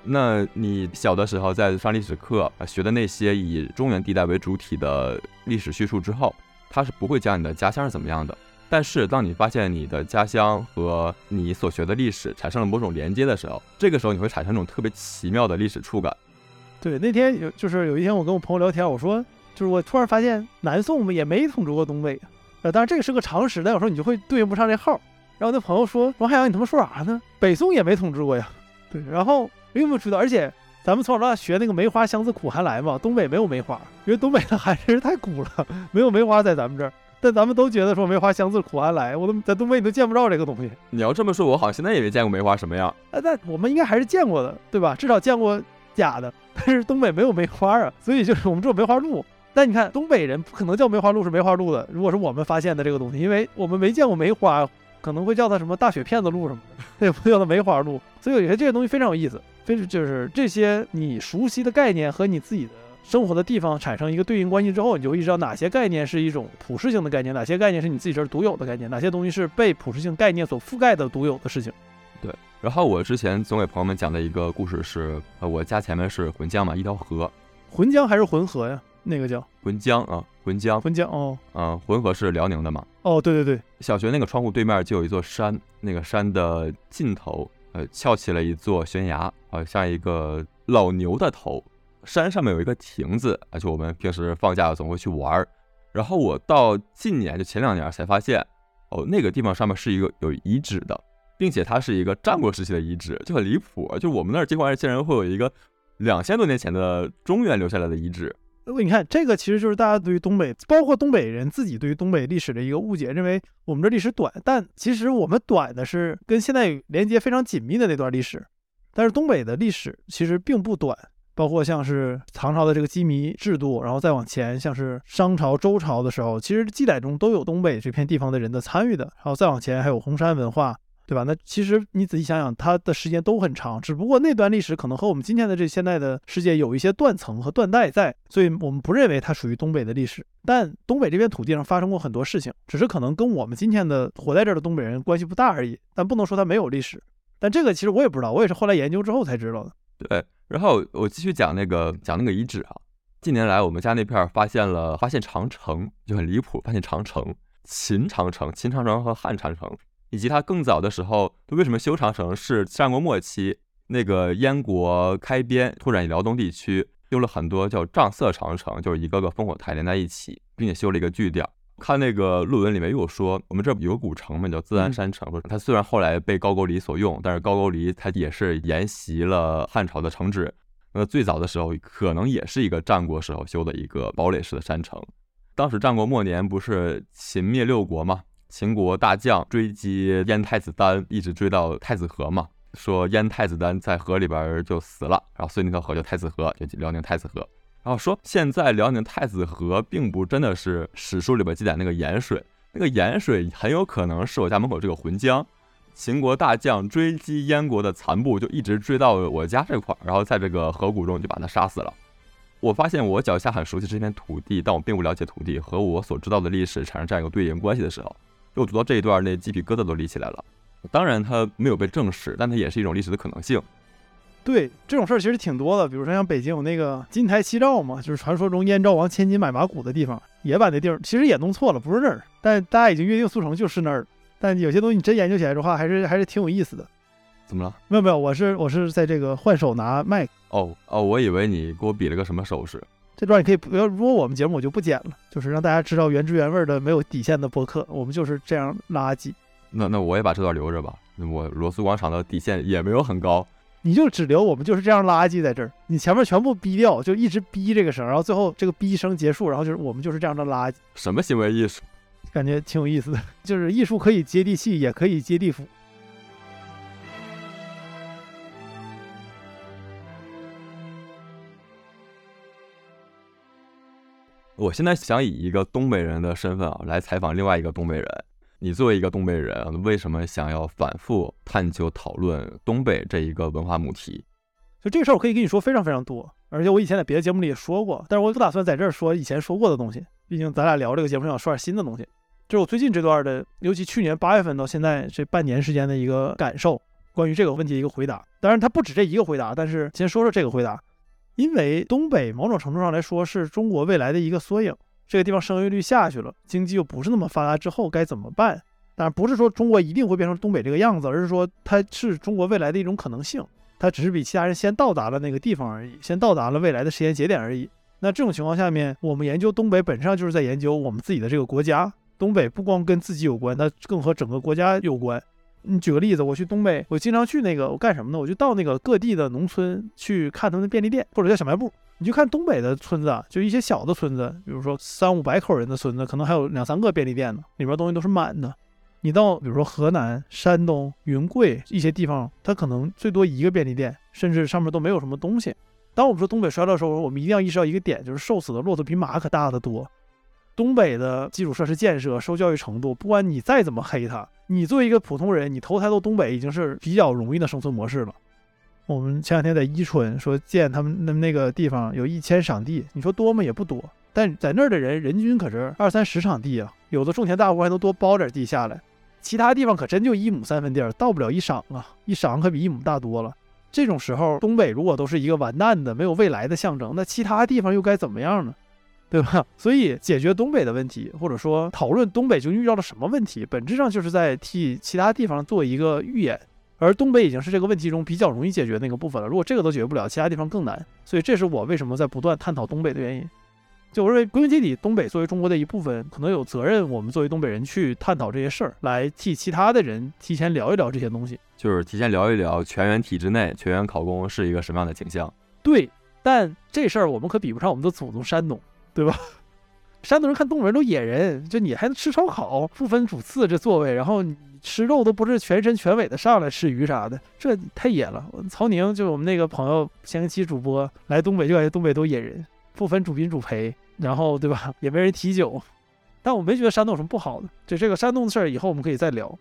S1: 那你小的时候在上历史课学的那些以中原地带为主体的历史叙述之后，他是不会讲你的家乡是怎么样的。但是当你发现你的家乡和你所学的历史产生了某种连接的时候，这个时候你会产生一种特别奇妙的历史触感。
S2: 对，那天有就是有一天我跟我朋友聊天，我说就是我突然发现南宋也没统治过东北，呃，当然这个是个常识，但有时候你就会对应不上这号。然后那朋友说王海洋，你他妈说啥呢？北宋也没统治过呀。对，然后。有没有知道？而且咱们从小到大学那个梅花香自苦寒来嘛，东北没有梅花，因为东北的 *laughs* 寒真是太苦了，没有梅花在咱们这儿。但咱们都觉得说梅花香自苦寒来，我都在东北你都见不着这个东西。
S1: 你要这么说，我好像现在也没见过梅花什么样。
S2: 啊，但我们应该还是见过的，对吧？至少见过假的。但是东北没有梅花啊，所以就是我们只有梅花鹿。但你看东北人不可能叫梅花鹿是梅花鹿的，如果是我们发现的这个东西，因为我们没见过梅花，可能会叫它什么大雪片子路什么的，*laughs* 也不叫它梅花鹿。所以我觉得这些东西非常有意思。非是就是这些你熟悉的概念和你自己的生活的地方产生一个对应关系之后，你就会意识到哪些概念是一种普适性的概念，哪些概念是你自己这儿独有的概念，哪些东西是被普适性概念所覆盖的独有的事情。
S1: 对。然后我之前总给朋友们讲的一个故事是，呃，我家前面是浑江嘛，一条河。
S2: 浑江还是浑河呀？那个叫
S1: 浑江啊，浑江。
S2: 浑江哦。
S1: 嗯，浑河是辽宁的嘛？
S2: 哦，对对对。
S1: 小学那个窗户对面就有一座山，那个山的尽头。呃，翘起了一座悬崖，好像一个老牛的头。山上面有一个亭子，而且我们平时放假总会去玩儿。然后我到近年，就前两年才发现，哦，那个地方上面是一个有遗址的，并且它是一个战国时期的遗址，就很离谱。就我们那儿经常竟然会有一个两千多年前的中原留下来的遗址。
S2: 你看，这个其实就是大家对于东北，包括东北人自己对于东北历史的一个误解，认为我们这历史短，但其实我们短的是跟现在连接非常紧密的那段历史。但是东北的历史其实并不短，包括像是唐朝的这个羁縻制度，然后再往前，像是商朝、周朝的时候，其实记载中都有东北这片地方的人的参与的。然后再往前，还有红山文化。对吧？那其实你仔细想想，它的时间都很长，只不过那段历史可能和我们今天的这现在的世界有一些断层和断代在，所以我们不认为它属于东北的历史。但东北这片土地上发生过很多事情，只是可能跟我们今天的活在这儿的东北人关系不大而已。但不能说它没有历史。但这个其实我也不知道，我也是后来研究之后才知道的。
S1: 对，然后我继续讲那个讲那个遗址啊。近年来我们家那片儿发现了发现长城，就很离谱，发现长城，秦长城、秦长城和汉长城。以及它更早的时候，为什么修长城是战国末期那个燕国开边拓展辽东地区，修了很多叫丈色长城，就是一个个烽火台连在一起，并且修了一个据点。看那个论文里面又说，我们这有个古城嘛，叫自安山城。它虽然后来被高句丽所用，但是高句丽它也是沿袭了汉朝的城址。那最早的时候，可能也是一个战国时候修的一个堡垒式的山城。当时战国末年不是秦灭六国吗？秦国大将追击燕太子丹，一直追到太子河嘛，说燕太子丹在河里边就死了，然后所以那条河叫太子河，就辽宁太子河。然后说现在辽宁太子河并不真的是史书里边记载那个盐水，那个盐水很有可能是我家门口这个浑江。秦国大将追击燕国的残部，就一直追到我家这块儿，然后在这个河谷中就把他杀死了。我发现我脚下很熟悉这片土地，但我并不了解土地和我所知道的历史产生这样一个对应关系的时候。又读到这一段，那鸡皮疙瘩都立起来了。当然，它没有被证实，但它也是一种历史的可能性。
S2: 对这种事儿其实挺多的，比如说像北京有那个金台夕照嘛，就是传说中燕昭王千金买马骨的地方，也把那地儿其实也弄错了，不是那儿。但大家已经约定俗成就是那儿。但有些东西你真研究起来的话，还是还是挺有意思的。
S1: 怎么了？
S2: 没有没有，我是我是在这个换手拿麦。
S1: 哦哦，我以为你给我比了个什么手势。
S2: 这段你可以不要，如果我们节目我就不剪了，就是让大家知道原汁原味的没有底线的播客，我们就是这样垃圾。
S1: 那那我也把这段留着吧，我罗斯广场的底线也没有很高，
S2: 你就只留我们就是这样垃圾在这儿，你前面全部逼掉，就一直逼这个声，然后最后这个逼声结束，然后就是我们就是这样的垃圾。
S1: 什么行为艺术？
S2: 感觉挺有意思的，就是艺术可以接地气，也可以接地府。
S1: 我现在想以一个东北人的身份啊，来采访另外一个东北人。你作为一个东北人，为什么想要反复探究讨论东北这一个文化母题？
S2: 就这个事儿，我可以跟你说非常非常多，而且我以前在别的节目里也说过，但是我不打算在这儿说以前说过的东西，毕竟咱俩聊这个节目想说点新的东西。就是我最近这段的，尤其去年八月份到现在这半年时间的一个感受，关于这个问题的一个回答。当然，它不止这一个回答，但是先说说这个回答，因为东北某种程度上来说是中国未来的一个缩影。这个地方生育率下去了，经济又不是那么发达之后该怎么办？当然不是说中国一定会变成东北这个样子，而是说它是中国未来的一种可能性。它只是比其他人先到达了那个地方而已，先到达了未来的时间节点而已。那这种情况下面，我们研究东北本质上就是在研究我们自己的这个国家。东北不光跟自己有关，它更和整个国家有关。你举个例子，我去东北，我经常去那个，我干什么呢？我就到那个各地的农村去看他们的便利店或者叫小卖部。你就看东北的村子啊，就一些小的村子，比如说三五百口人的村子，可能还有两三个便利店呢，里面东西都是满的。你到比如说河南、山东、云贵一些地方，它可能最多一个便利店，甚至上面都没有什么东西。当我们说东北衰落的时候，我们一定要意识到一个点，就是瘦死的骆驼比马可大得多。东北的基础设施建设、受教育程度，不管你再怎么黑它，你作为一个普通人，你投胎到东北已经是比较容易的生存模式了。我们前两天在伊春说建他们那那个地方有一千晌地，你说多吗？也不多，但在那儿的人人均可是二三十场地啊，有的种田大户还能多包点地下来。其他地方可真就一亩三分地儿，到不了一晌啊，一晌可比一亩大多了。这种时候，东北如果都是一个完蛋的、没有未来的象征，那其他地方又该怎么样呢？对吧？*laughs* 所以解决东北的问题，或者说讨论东北究竟遇到了什么问题，本质上就是在替其他地方做一个预演。而东北已经是这个问题中比较容易解决那个部分了。如果这个都解决不了，其他地方更难。所以这是我为什么在不断探讨东北的原因。就我认为，归根结底，东北作为中国的一部分，可能有责任我们作为东北人去探讨这些事儿，来替其他的人提前聊一聊这些东西。
S1: 就是提前聊一聊全员体制内全员考公是一个什么样的景象。
S2: 对，但这事儿我们可比不上我们的祖宗山东，对吧？山东人看东北人都野人，就你还能吃烧烤，不分主次这座位，然后。吃肉都不是全身全尾的上来吃鱼啥的，这太野了。曹宁就我们那个朋友，前期主播来东北就感觉东北都野人，不分主宾主陪，然后对吧，也没人提酒。但我没觉得山东有什么不好的，就这个山东的事儿以后我们可以再聊。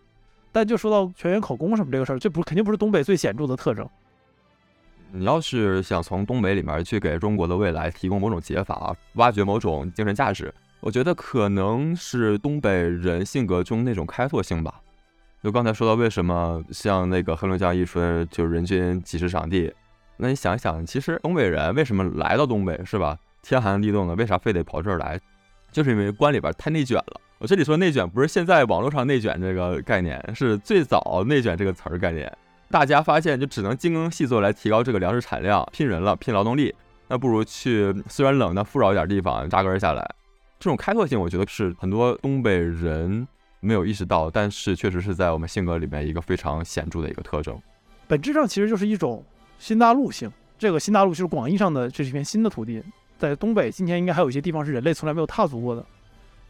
S2: 但就说到全员考公什么这个事儿，这不肯定不是东北最显著的特征。
S1: 你要是想从东北里面去给中国的未来提供某种解法，挖掘某种精神价值，我觉得可能是东北人性格中那种开拓性吧。就刚才说到，为什么像那个黑龙江伊春，就人均几十场地？那你想一想，其实东北人为什么来到东北，是吧？天寒地冻的，为啥非得跑这儿来？就是因为关里边太内卷了。我这里说内卷，不是现在网络上内卷这个概念，是最早内卷这个词儿概念。大家发现就只能精耕细作来提高这个粮食产量，拼人了，拼劳动力，那不如去虽然冷但富饶一点地方扎根下来。这种开拓性，我觉得是很多东北人。没有意识到，但是确实是在我们性格里面一个非常显著的一个特征。
S2: 本质上其实就是一种新大陆性。这个新大陆就是广义上的，这是一片新的土地。在东北，今天应该还有一些地方是人类从来没有踏足过的。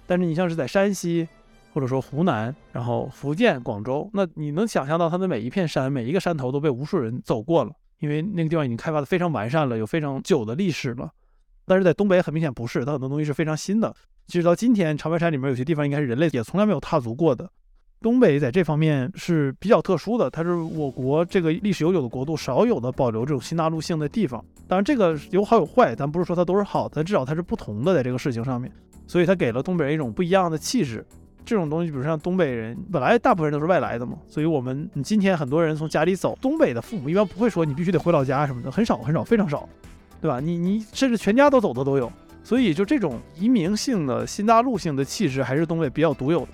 S2: 但是你像是在山西，或者说湖南，然后福建、广州，那你能想象到它的每一片山、每一个山头都被无数人走过了，因为那个地方已经开发的非常完善了，有非常久的历史了。但是在东北很明显不是，它很多东西是非常新的。其实到今天，长白山里面有些地方应该是人类也从来没有踏足过的。东北在这方面是比较特殊的，它是我国这个历史悠久的国度少有的保留这种新大陆性的地方。当然，这个有好有坏，咱不是说它都是好的，至少它是不同的在这个事情上面，所以它给了东北人一种不一样的气质。这种东西，比如像东北人，本来大部分人都是外来的嘛，所以我们你今天很多人从家里走，东北的父母一般不会说你必须得回老家什么的，很少很少，非常少，对吧？你你甚至全家都走的都有。所以，就这种移民性的新大陆性的气质，还是东北比较独有的。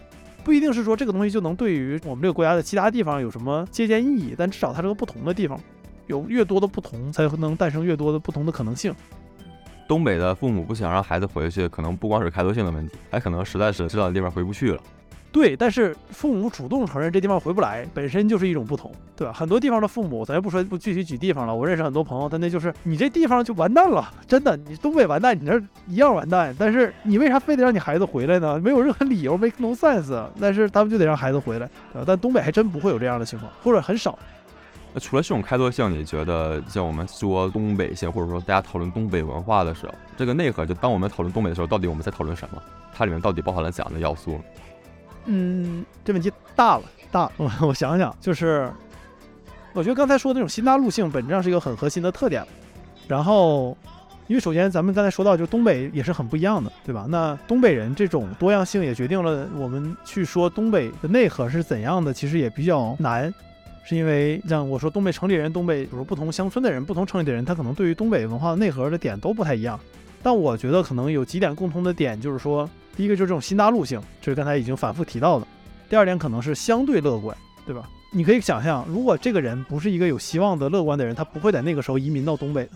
S2: 不一定是说这个东西就能对于我们这个国家的其他地方有什么借鉴意义，但至少它是个不同的地方。有越多的不同，才能诞生越多的不同的可能性。
S1: 东北的父母不想让孩子回去，可能不光是开拓性的问题，还可能实在是知道的地方回不去了。
S2: 对，但是父母主动承认这地方回不来，本身就是一种不同，对吧？很多地方的父母，咱也不说不具体举地方了。我认识很多朋友，他那就是你这地方就完蛋了，真的，你东北完蛋，你那一样完蛋。但是你为啥非得让你孩子回来呢？没有任何理由，make no sense。但是他们就得让孩子回来，对但东北还真不会有这样的情况，或者很少。
S1: 那除了这种开拓性，你觉得像我们说东北性，或者说大家讨论东北文化的时候，这个内核就当我们讨论东北的时候，到底我们在讨论什么？它里面到底包含了怎样的要素？
S2: 嗯，这问题大了，大。我我想想，就是我觉得刚才说的那种新大陆性，本质上是一个很核心的特点。然后，因为首先咱们刚才说到，就东北也是很不一样的，对吧？那东北人这种多样性也决定了我们去说东北的内核是怎样的，其实也比较难。是因为像我说东北城里人、东北比如不同乡村的人、不同城里的人，他可能对于东北文化的内核的点都不太一样。但我觉得可能有几点共通的点，就是说，第一个就是这种新大陆性，这是刚才已经反复提到的。第二点可能是相对乐观，对吧？你可以想象，如果这个人不是一个有希望的乐观的人，他不会在那个时候移民到东北的。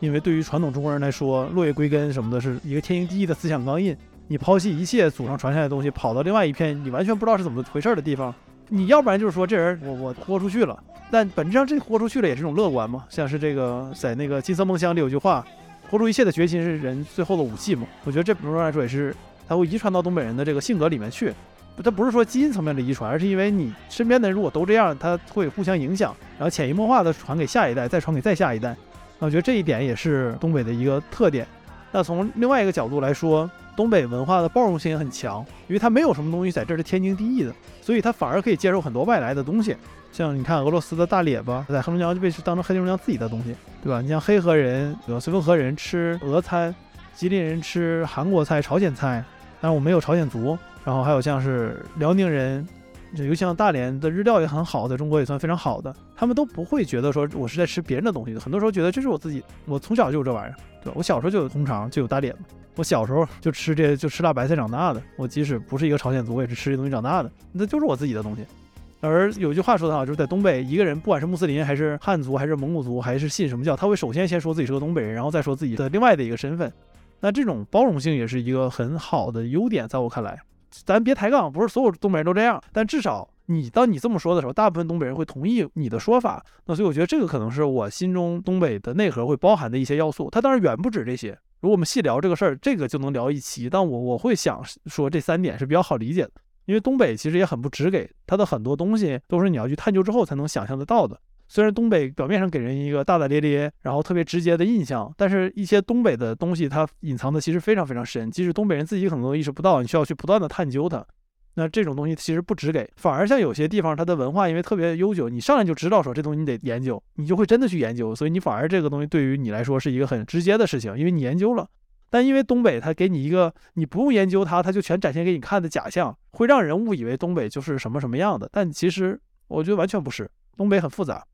S2: 因为对于传统中国人来说，落叶归根什么的是一个天经地义的思想钢印。你抛弃一切祖上传下来的东西，跑到另外一片你完全不知道是怎么回事的地方。你要不然就是说这人我我豁出去了，但本质上这豁出去了也是一种乐观嘛。像是这个在那个《金色梦乡》里有句话，豁出一切的决心是人最后的武器嘛。我觉得这本质上来说也是它会遗传到东北人的这个性格里面去。它不是说基因层面的遗传，而是因为你身边的人如果都这样，它会互相影响，然后潜移默化的传给下一代，再传给再下一代。那我觉得这一点也是东北的一个特点。那从另外一个角度来说，东北文化的包容性也很强，因为它没有什么东西在这儿是天经地义的。所以它反而可以接受很多外来的东西，像你看俄罗斯的大列巴，在黑龙江就被当成黑龙江自己的东西，对吧？你像黑河人、绥芬河人吃俄餐，吉林人吃韩国菜、朝鲜菜，但是我们有朝鲜族，然后还有像是辽宁人，就尤其像大连的日料也很好，在中国也算非常好的，他们都不会觉得说我是在吃别人的东西，很多时候觉得这是我自己，我从小就有这玩意儿，对吧？我小时候就有红肠，就有大列我小时候就吃这就吃辣白菜长大的，我即使不是一个朝鲜族，我也是吃这东西长大的，那就是我自己的东西。而有句话说得好，就是在东北，一个人不管是穆斯林还是汉族还是蒙古族还是信什么教，他会首先先说自己是个东北人，然后再说自己的另外的一个身份。那这种包容性也是一个很好的优点，在我看来，咱别抬杠，不是所有东北人都这样，但至少你当你这么说的时候，大部分东北人会同意你的说法。那所以我觉得这个可能是我心中东北的内核会包含的一些要素，它当然远不止这些。如果我们细聊这个事儿，这个就能聊一期。但我我会想说这三点是比较好理解的，因为东北其实也很不直给，它的很多东西都是你要去探究之后才能想象得到的。虽然东北表面上给人一个大大咧咧，然后特别直接的印象，但是一些东北的东西它隐藏的其实非常非常深，即使东北人自己可能都意识不到，你需要去不断的探究它。那这种东西其实不直给，反而像有些地方它的文化因为特别悠久，你上来就知道说这东西你得研究，你就会真的去研究，所以你反而这个东西对于你来说是一个很直接的事情，因为你研究了。但因为东北它给你一个你不用研究它，它就全展现给你看的假象，会让人误以为东北就是什么什么样的，但其实我觉得完全不是，东北很复杂。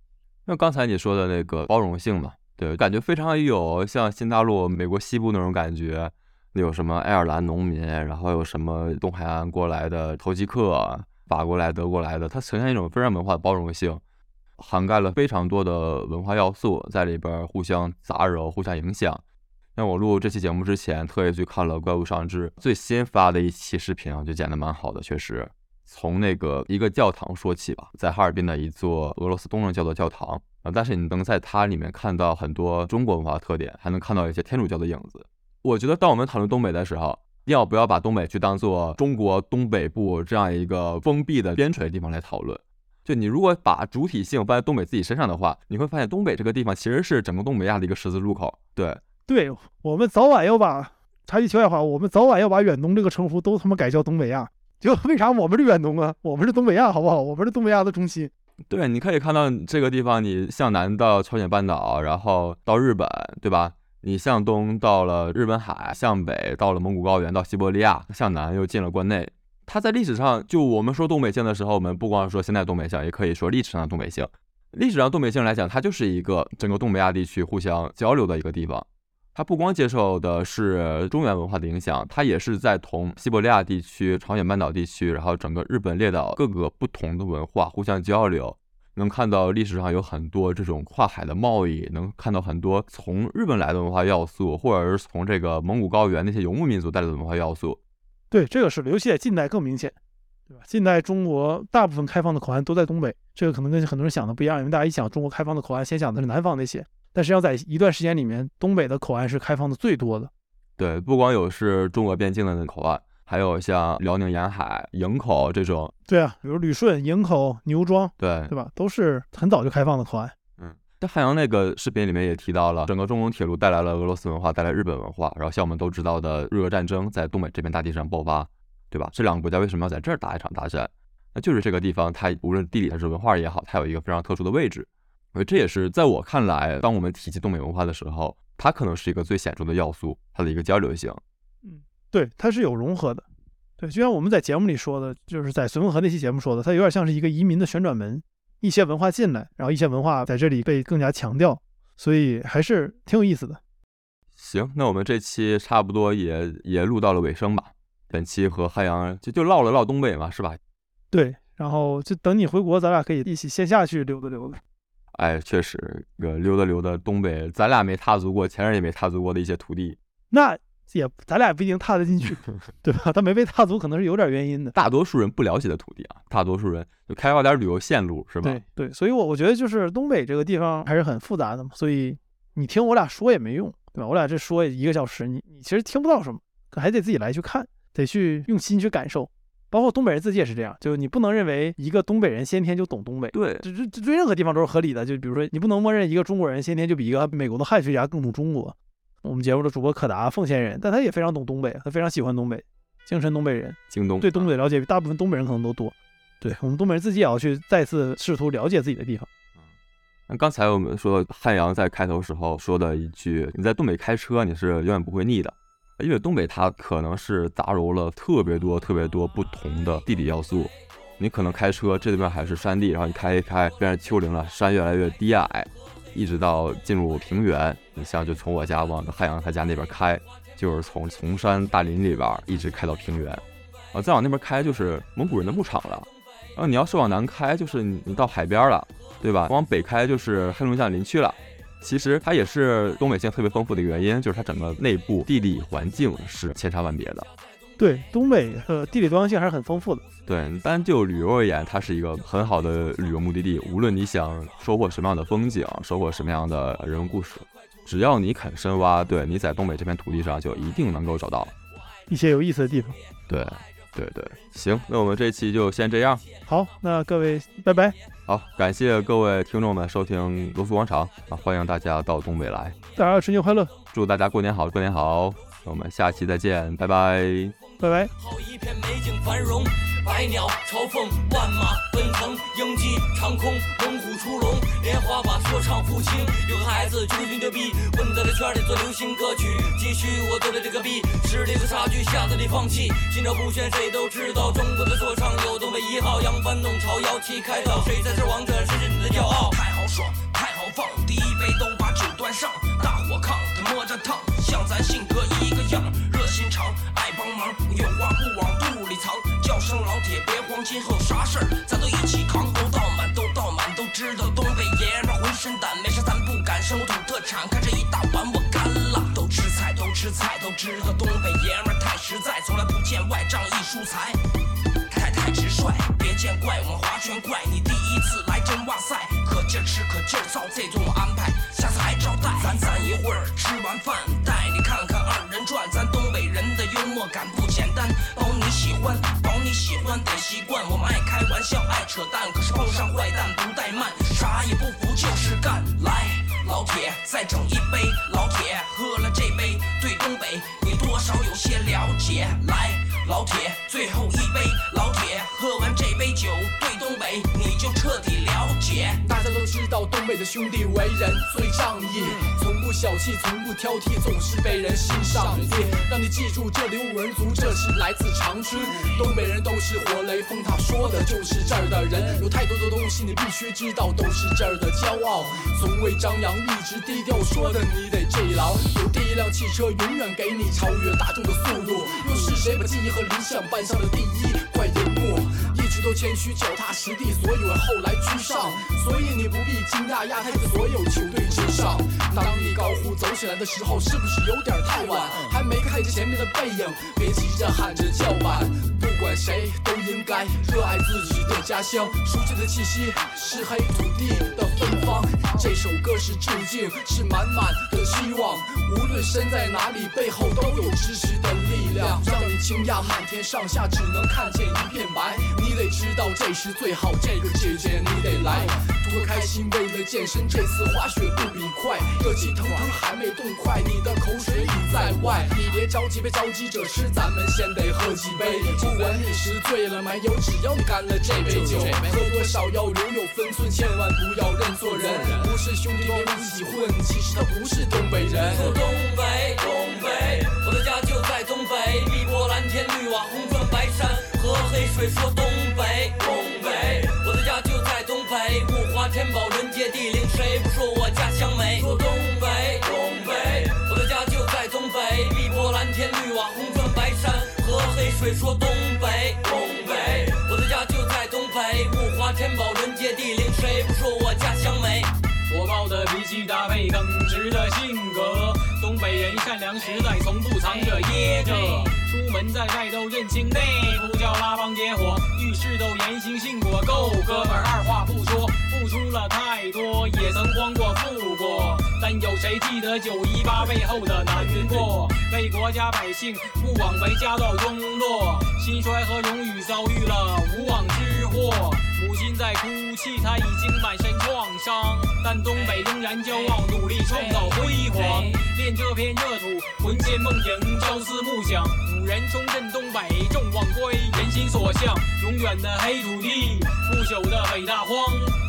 S1: 那刚才你说的那个包容性嘛，对，感觉非常有像新大陆、美国西部那种感觉。有什么爱尔兰农民，然后有什么东海岸过来的投机客，法国来、德国来的，它呈现一种非常文化的包容性，涵盖了非常多的文化要素在里边互相杂糅、互相影响。那我录这期节目之前，特意去看了怪物上志最新发的一期视频啊，就剪得蛮好的，确实。从那个一个教堂说起吧，在哈尔滨的一座俄罗斯东正教的教堂啊，但是你能在它里面看到很多中国文化特点，还能看到一些天主教的影子。我觉得，当我们讨论东北的时候，要不要把东北去当做中国东北部这样一个封闭的边陲地方来讨论？就你如果把主体性放在东北自己身上的话，你会发现东北这个地方其实是整个东北亚的一个十字路口。对，
S2: 对我们早晚要把插句题外话，我们早晚要把远东这个称呼都他妈改叫东北亚。*laughs* 就为啥我们是远东啊？我们是东北亚，好不好？我们是东北亚的中心。
S1: 对，你可以看到这个地方，你向南到朝鲜半岛，然后到日本，对吧？你向东到了日本海，向北到了蒙古高原，到西伯利亚，向南又进了关内。它在历史上，就我们说东北性的时候，我们不光说现在东北性，也可以说历史上的东北性。历史上东北性来讲，它就是一个整个东北亚地区互相交流的一个地方。它不光接受的是中原文化的影响，它也是在同西伯利亚地区、朝鲜半岛地区，然后整个日本列岛各个不同的文化互相交流。能看到历史上有很多这种跨海的贸易，能看到很多从日本来的文化要素，或者是从这个蒙古高原那些游牧民族带来的文化要素。
S2: 对，这个是尤其在近代更明显，对吧？近代中国大部分开放的口岸都在东北，这个可能跟很多人想的不一样，因为大家一想中国开放的口岸，先想的是南方那些，但实际上在一段时间里面，东北的口岸是开放的最多的。
S1: 对，不光有是中俄边境的那口岸。还有像辽宁沿海营口这种，
S2: 对啊，比如旅顺、营口、牛庄，
S1: 对
S2: 对吧？都是很早就开放的口岸。
S1: 嗯，在汉阳那个视频里面也提到了，整个中东铁路带来了俄罗斯文化，带来日本文化，然后像我们都知道的日俄战争在东北这片大地上爆发，对吧？这两个国家为什么要在这儿打一场大战？那就是这个地方，它无论地理还是文化也好，它有一个非常特殊的位置。所以这也是在我看来，当我们提及东北文化的时候，它可能是一个最显著的要素，它的一个交流性。
S2: 嗯，对，它是有融合的。对，就像我们在节目里说的，就是在绥芬河那期节目说的，它有点像是一个移民的旋转门，一些文化进来，然后一些文化在这里被更加强调，所以还是挺有意思的。
S1: 行，那我们这期差不多也也录到了尾声吧。本期和汉阳就就唠了唠东北嘛，是吧？
S2: 对，然后就等你回国，咱俩可以一起线下去溜达溜达。
S1: 哎，确实，个溜达溜达东北，咱俩没踏足过，前任也没踏足过的一些土地，
S2: 那也咱俩不一定踏得进去，*laughs* 对吧？他没被踏足，可能是有点原因的。
S1: 大多数人不了解的土地啊，大多数人就开发点旅游线路，是吧？
S2: 对对，所以我我觉得就是东北这个地方还是很复杂的嘛，所以你听我俩说也没用，对吧？我俩这说一个小时，你你其实听不到什么，可还得自己来去看，得去用心去感受。包括东北人自己也是这样，就是你不能认为一个东北人先天就懂东北，
S1: 对，
S2: 这这这对任何地方都是合理的。就比如说，你不能默认一个中国人先天就比一个美国的汉学家更懂中国。我们节目的主播可达，奉贤人，但他也非常懂东北，他非常喜欢东北，精神东北人，
S1: 京东
S2: 对东北了解比大部分东北人可能都多。对我们东北人自己也要去再次试图了解自己的地方。
S1: 那刚才我们说汉阳在开头时候说的一句：“你在东北开车，你是永远不会腻的。”因为东北它可能是杂糅了特别多、特别多不同的地理要素。你可能开车这边还是山地，然后你开一开变成丘陵了，山越来越低矮，一直到进入平原。你像就从我家往汉阳他家那边开，就是从崇山大林里边一直开到平原，啊，再往那边开就是蒙古人的牧场了。然后你要是往南开，就是你你到海边了，对吧？往北开就是黑龙江林区了。其实它也是东北性特别丰富的原因，就是它整个内部地理环境是千差万别的。
S2: 对，东北呃地理多样性还是很丰富的。
S1: 对，单就旅游而言，它是一个很好的旅游目的地。无论你想收获什么样的风景，收获什么样的人文故事，只要你肯深挖，对，你在东北这片土地上就一定能够找到
S2: 一些有意思的地方。
S1: 对，对对，行，那我们这期就先这样。
S2: 好，那各位拜拜。
S1: 好，感谢各位听众们收听罗素广场啊，欢迎大家到东北来，
S2: 大家春节快乐，
S1: 祝大家过年好，过年好，我们下期再见，拜拜，
S2: 拜拜。
S3: 好一片美景繁荣，百鸟朝凤，万马奔腾，鹰击长空，猛虎出笼，莲花把说唱抚清。有个孩子就是牛逼，混在这圈里做流行歌曲，继续我做的这个逼，实力的差距吓得你放弃。心照不宣，谁都知道中国的说唱有东北一号，扬帆弄潮，摇旗开道，谁才是王者，谁是你的骄傲？
S4: 太豪爽，太豪放，第一杯都把酒端上，大火炕，他摸着烫，像咱性格一个爱帮忙，有话不往肚里藏，叫声老铁别慌，今后啥事儿咱都一起扛，都倒满都倒满，都知道东北爷们儿浑身胆，没事咱不敢生我土特产，看这一大碗我干了，都吃菜都吃菜，都知道东北爷们儿太实在，从来不见外仗义疏财。太太直率，别见怪，我们划拳怪。你第一次来真哇塞，可劲儿吃可劲儿造，这顿我安排，下次还招待。咱咱一会儿吃完饭，惯。我们爱开玩笑，爱扯淡，可是碰上坏蛋不怠慢，啥也不服就是干。来，老铁，再整一杯。老铁，喝了这杯，对东北你多少有些了解。来。老铁，最后一杯，老铁，喝完这杯酒，对东北你就彻底了解。
S5: 大家都知道东北的兄弟为人最仗义，从不小气，从不挑剔，总是被人欣赏的。让你记住，这里五人族，这是来自长春，东北人都是活雷锋他，说的就是这儿的人。有太多的东西你必须知道，都是这儿的骄傲，从未张扬，一直低调，说的你得记牢。有第一辆汽车，永远给你超越大众的速度。又是谁把记忆和理想搬上了第一块银都谦虚，脚踏实地，所以我后来居上。所以你不必惊讶，亚太的所有球队之上。当你高呼走起来的时候，是不是有点太晚？还没看见前面的背影，别急着喊着叫板。不管谁都应该热爱自己的家乡，熟悉的气息是黑土地的芬芳。这首歌是致敬，是满满的希望。无论身在哪里，背后都有支持的力量，让你惊讶满天上下只能看见一片白。你得知道这时最好，这个季节你得来。多开心，为了健身，这次滑雪不比快，热气腾腾还没冻快，你的口水已在外。你别着急，别着急着吃，咱们先得喝几杯。不管你是醉了没有，只要你干了这杯酒，喝多少要留有分寸，千万不要认错人。不是兄弟别一起混，其实他不是东北人。
S3: 说东北，东北，我的家就在东北，碧波蓝天，绿瓦红砖白山和黑水。说东北，东北，我的家就在东北，物华天宝，人杰地灵，谁不说我家乡美？说东北，东北，我的家就在东北，碧波蓝天，绿瓦红砖白山和黑水。说东北，东北，我的家就在东北，物华天宝，人杰地灵，谁不说我家乡美？
S6: 火爆的脾气搭配耿直的性格，东北人善良实在，从不藏着掖着。出门在外都认清内不叫拉帮结伙，遇事都言行信果，够哥们儿，二话不说，出了太多，也曾光过富过，但有谁记得九一八背后的难过？为国家百姓不枉为家道中落，兴衰和荣誉遭遇了无妄之祸。母亲在哭泣，她已经满身创伤，但东北仍然骄傲，努力创造辉煌。恋这片热土，魂牵梦萦，朝思暮想。五人重振东北，众望归，人心所向。永远的黑土地，不朽的北大荒，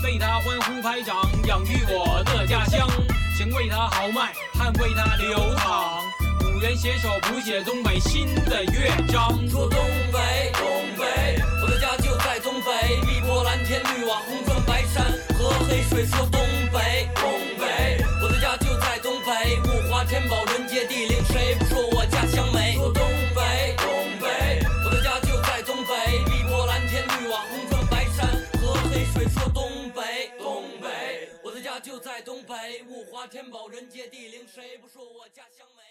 S6: 为他欢呼拍掌，养育我的家乡。情为他豪迈，汗为他流淌。五人携手谱写东北新的乐章。
S3: 说东北，东北，我的家就在东北，瓦红砖白山和黑水。说东北，东北，我的家就在东北，物华天宝，人杰地灵，谁不说我家乡美？说东北，东北，我的家就在东北，碧波蓝天，绿瓦红砖白山和黑水。说东北，东北，我的家就在东北，物华天宝，人杰地灵，谁不说我家乡美？